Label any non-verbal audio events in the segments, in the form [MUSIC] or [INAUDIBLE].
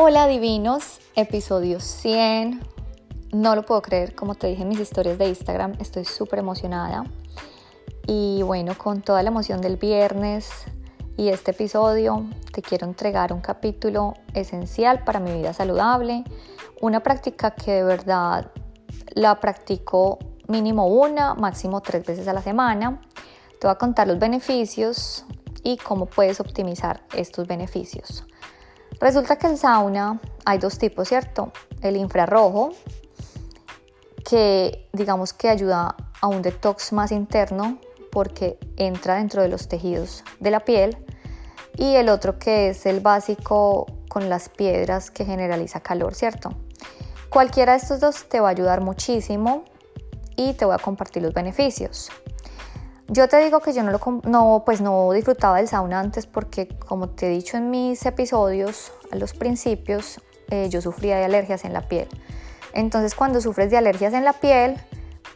Hola divinos, episodio 100. No lo puedo creer, como te dije en mis historias de Instagram, estoy súper emocionada. Y bueno, con toda la emoción del viernes y este episodio, te quiero entregar un capítulo esencial para mi vida saludable, una práctica que de verdad la practico mínimo una, máximo tres veces a la semana. Te voy a contar los beneficios y cómo puedes optimizar estos beneficios. Resulta que el sauna hay dos tipos, ¿cierto? El infrarrojo, que digamos que ayuda a un detox más interno porque entra dentro de los tejidos de la piel. Y el otro que es el básico con las piedras que generaliza calor, ¿cierto? Cualquiera de estos dos te va a ayudar muchísimo y te voy a compartir los beneficios. Yo te digo que yo no, lo, no, pues no disfrutaba del sauna antes porque, como te he dicho en mis episodios, a los principios, eh, yo sufría de alergias en la piel. Entonces, cuando sufres de alergias en la piel,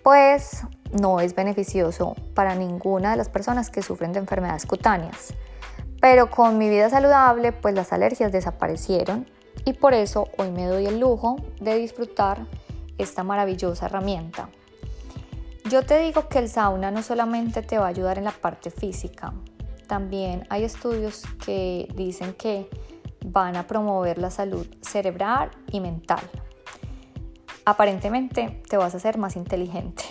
pues no es beneficioso para ninguna de las personas que sufren de enfermedades cutáneas. Pero con mi vida saludable, pues las alergias desaparecieron y por eso hoy me doy el lujo de disfrutar esta maravillosa herramienta. Yo te digo que el sauna no solamente te va a ayudar en la parte física, también hay estudios que dicen que van a promover la salud cerebral y mental. Aparentemente te vas a hacer más inteligente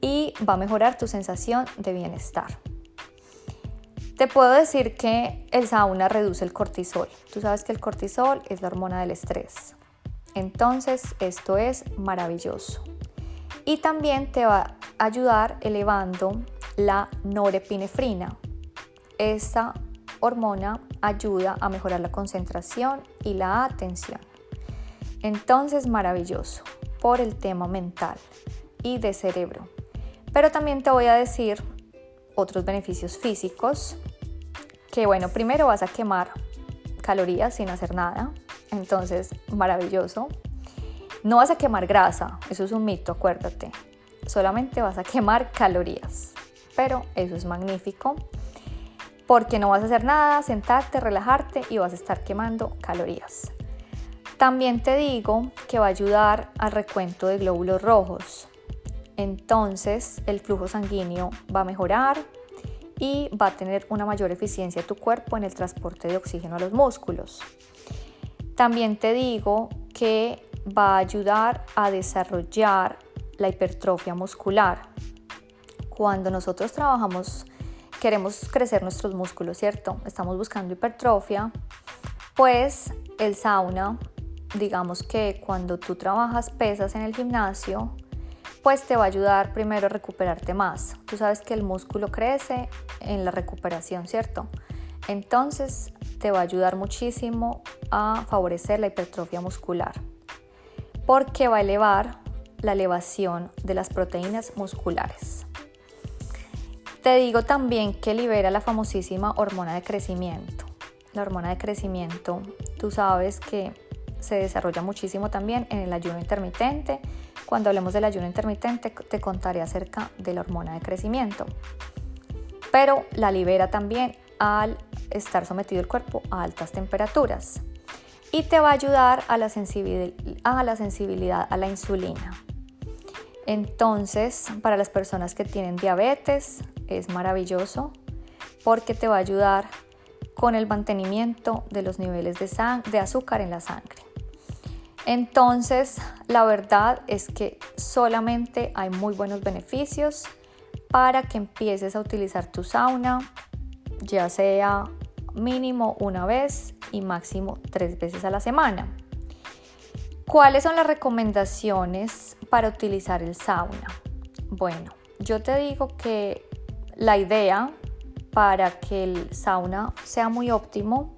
y va a mejorar tu sensación de bienestar. Te puedo decir que el sauna reduce el cortisol. Tú sabes que el cortisol es la hormona del estrés. Entonces, esto es maravilloso y también te va a ayudar elevando la norepinefrina. Esta hormona ayuda a mejorar la concentración y la atención. Entonces, maravilloso por el tema mental y de cerebro. Pero también te voy a decir otros beneficios físicos, que bueno, primero vas a quemar calorías sin hacer nada, entonces maravilloso. No vas a quemar grasa, eso es un mito, acuérdate. Solamente vas a quemar calorías. Pero eso es magnífico porque no vas a hacer nada, sentarte, relajarte y vas a estar quemando calorías. También te digo que va a ayudar al recuento de glóbulos rojos. Entonces el flujo sanguíneo va a mejorar y va a tener una mayor eficiencia tu cuerpo en el transporte de oxígeno a los músculos. También te digo que va a ayudar a desarrollar la hipertrofia muscular. Cuando nosotros trabajamos, queremos crecer nuestros músculos, ¿cierto? Estamos buscando hipertrofia, pues el sauna, digamos que cuando tú trabajas pesas en el gimnasio, pues te va a ayudar primero a recuperarte más. Tú sabes que el músculo crece en la recuperación, ¿cierto? Entonces te va a ayudar muchísimo a favorecer la hipertrofia muscular porque va a elevar la elevación de las proteínas musculares. Te digo también que libera la famosísima hormona de crecimiento. La hormona de crecimiento, tú sabes que se desarrolla muchísimo también en el ayuno intermitente. Cuando hablemos del ayuno intermitente te contaré acerca de la hormona de crecimiento. Pero la libera también al estar sometido el cuerpo a altas temperaturas y te va a ayudar a la, sensibilidad, a la sensibilidad a la insulina. Entonces, para las personas que tienen diabetes, es maravilloso porque te va a ayudar con el mantenimiento de los niveles de, de azúcar en la sangre. Entonces, la verdad es que solamente hay muy buenos beneficios para que empieces a utilizar tu sauna, ya sea mínimo una vez y máximo tres veces a la semana. ¿Cuáles son las recomendaciones para utilizar el sauna? Bueno, yo te digo que la idea para que el sauna sea muy óptimo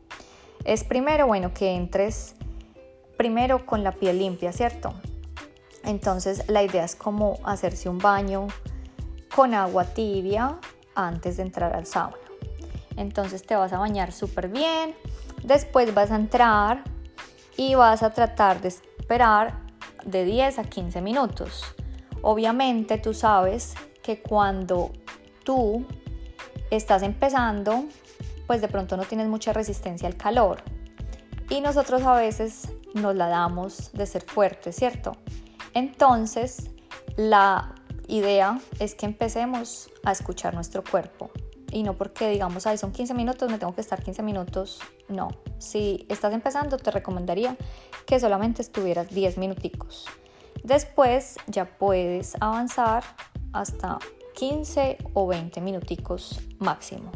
es primero, bueno, que entres primero con la piel limpia, ¿cierto? Entonces la idea es como hacerse un baño con agua tibia antes de entrar al sauna. Entonces te vas a bañar súper bien. Después vas a entrar y vas a tratar de esperar de 10 a 15 minutos. Obviamente tú sabes que cuando tú estás empezando, pues de pronto no tienes mucha resistencia al calor. y nosotros a veces nos la damos de ser fuertes, ¿cierto? Entonces, la idea es que empecemos a escuchar nuestro cuerpo y no porque digamos, ay, son 15 minutos, me tengo que estar 15 minutos. No, si estás empezando, te recomendaría que solamente estuvieras 10 minuticos. Después ya puedes avanzar hasta 15 o 20 minuticos máximo.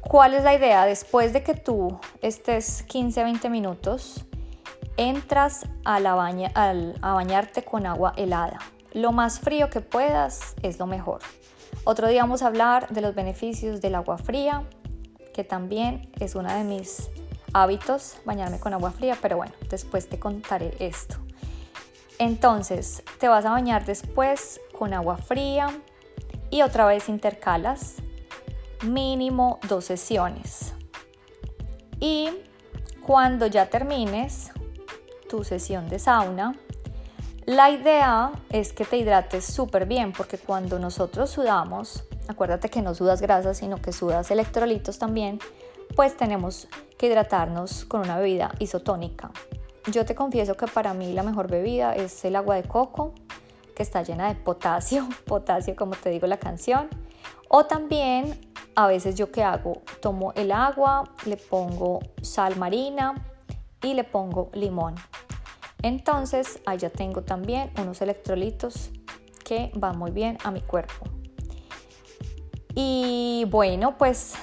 ¿Cuál es la idea? Después de que tú estés 15 20 minutos, entras a, la baña, a bañarte con agua helada. Lo más frío que puedas es lo mejor. Otro día vamos a hablar de los beneficios del agua fría, que también es uno de mis hábitos, bañarme con agua fría, pero bueno, después te contaré esto. Entonces, te vas a bañar después con agua fría y otra vez intercalas mínimo dos sesiones. Y cuando ya termines tu sesión de sauna, la idea es que te hidrates súper bien porque cuando nosotros sudamos, acuérdate que no sudas grasas, sino que sudas electrolitos también, pues tenemos que hidratarnos con una bebida isotónica. Yo te confieso que para mí la mejor bebida es el agua de coco, que está llena de potasio, [LAUGHS] potasio como te digo la canción. O también a veces yo que hago, tomo el agua, le pongo sal marina y le pongo limón. Entonces ya tengo también unos electrolitos que van muy bien a mi cuerpo. Y bueno, pues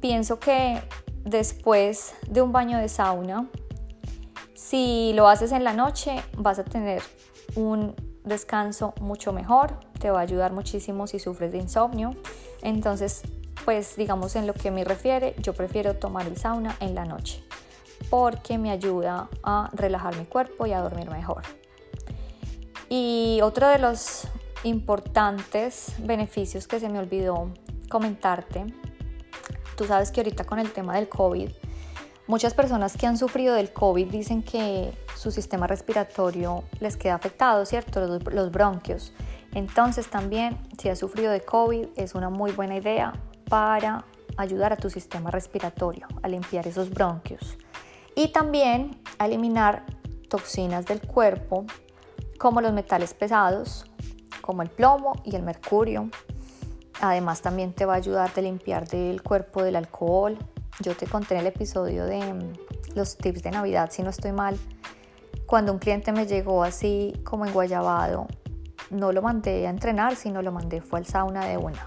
pienso que después de un baño de sauna, si lo haces en la noche, vas a tener un descanso mucho mejor, te va a ayudar muchísimo si sufres de insomnio. Entonces, pues digamos en lo que me refiere, yo prefiero tomar el sauna en la noche porque me ayuda a relajar mi cuerpo y a dormir mejor. Y otro de los importantes beneficios que se me olvidó comentarte, tú sabes que ahorita con el tema del COVID, muchas personas que han sufrido del COVID dicen que su sistema respiratorio les queda afectado, ¿cierto? Los, los bronquios. Entonces también si has sufrido de COVID es una muy buena idea para ayudar a tu sistema respiratorio a limpiar esos bronquios y también a eliminar toxinas del cuerpo como los metales pesados, como el plomo y el mercurio. Además también te va a ayudar a limpiar del cuerpo del alcohol. Yo te conté en el episodio de mm, los tips de Navidad, si no estoy mal, cuando un cliente me llegó así como en Guayabado, no lo mandé a entrenar, sino lo mandé fue al sauna de una,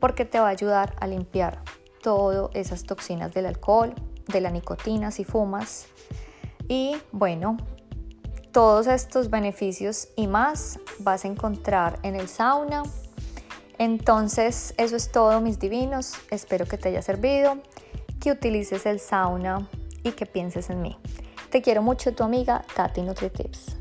porque te va a ayudar a limpiar todas esas toxinas del alcohol, de la nicotina si fumas. Y bueno, todos estos beneficios y más vas a encontrar en el sauna. Entonces, eso es todo, mis divinos. Espero que te haya servido, que utilices el sauna y que pienses en mí. Te quiero mucho, tu amiga Tati NutriTips.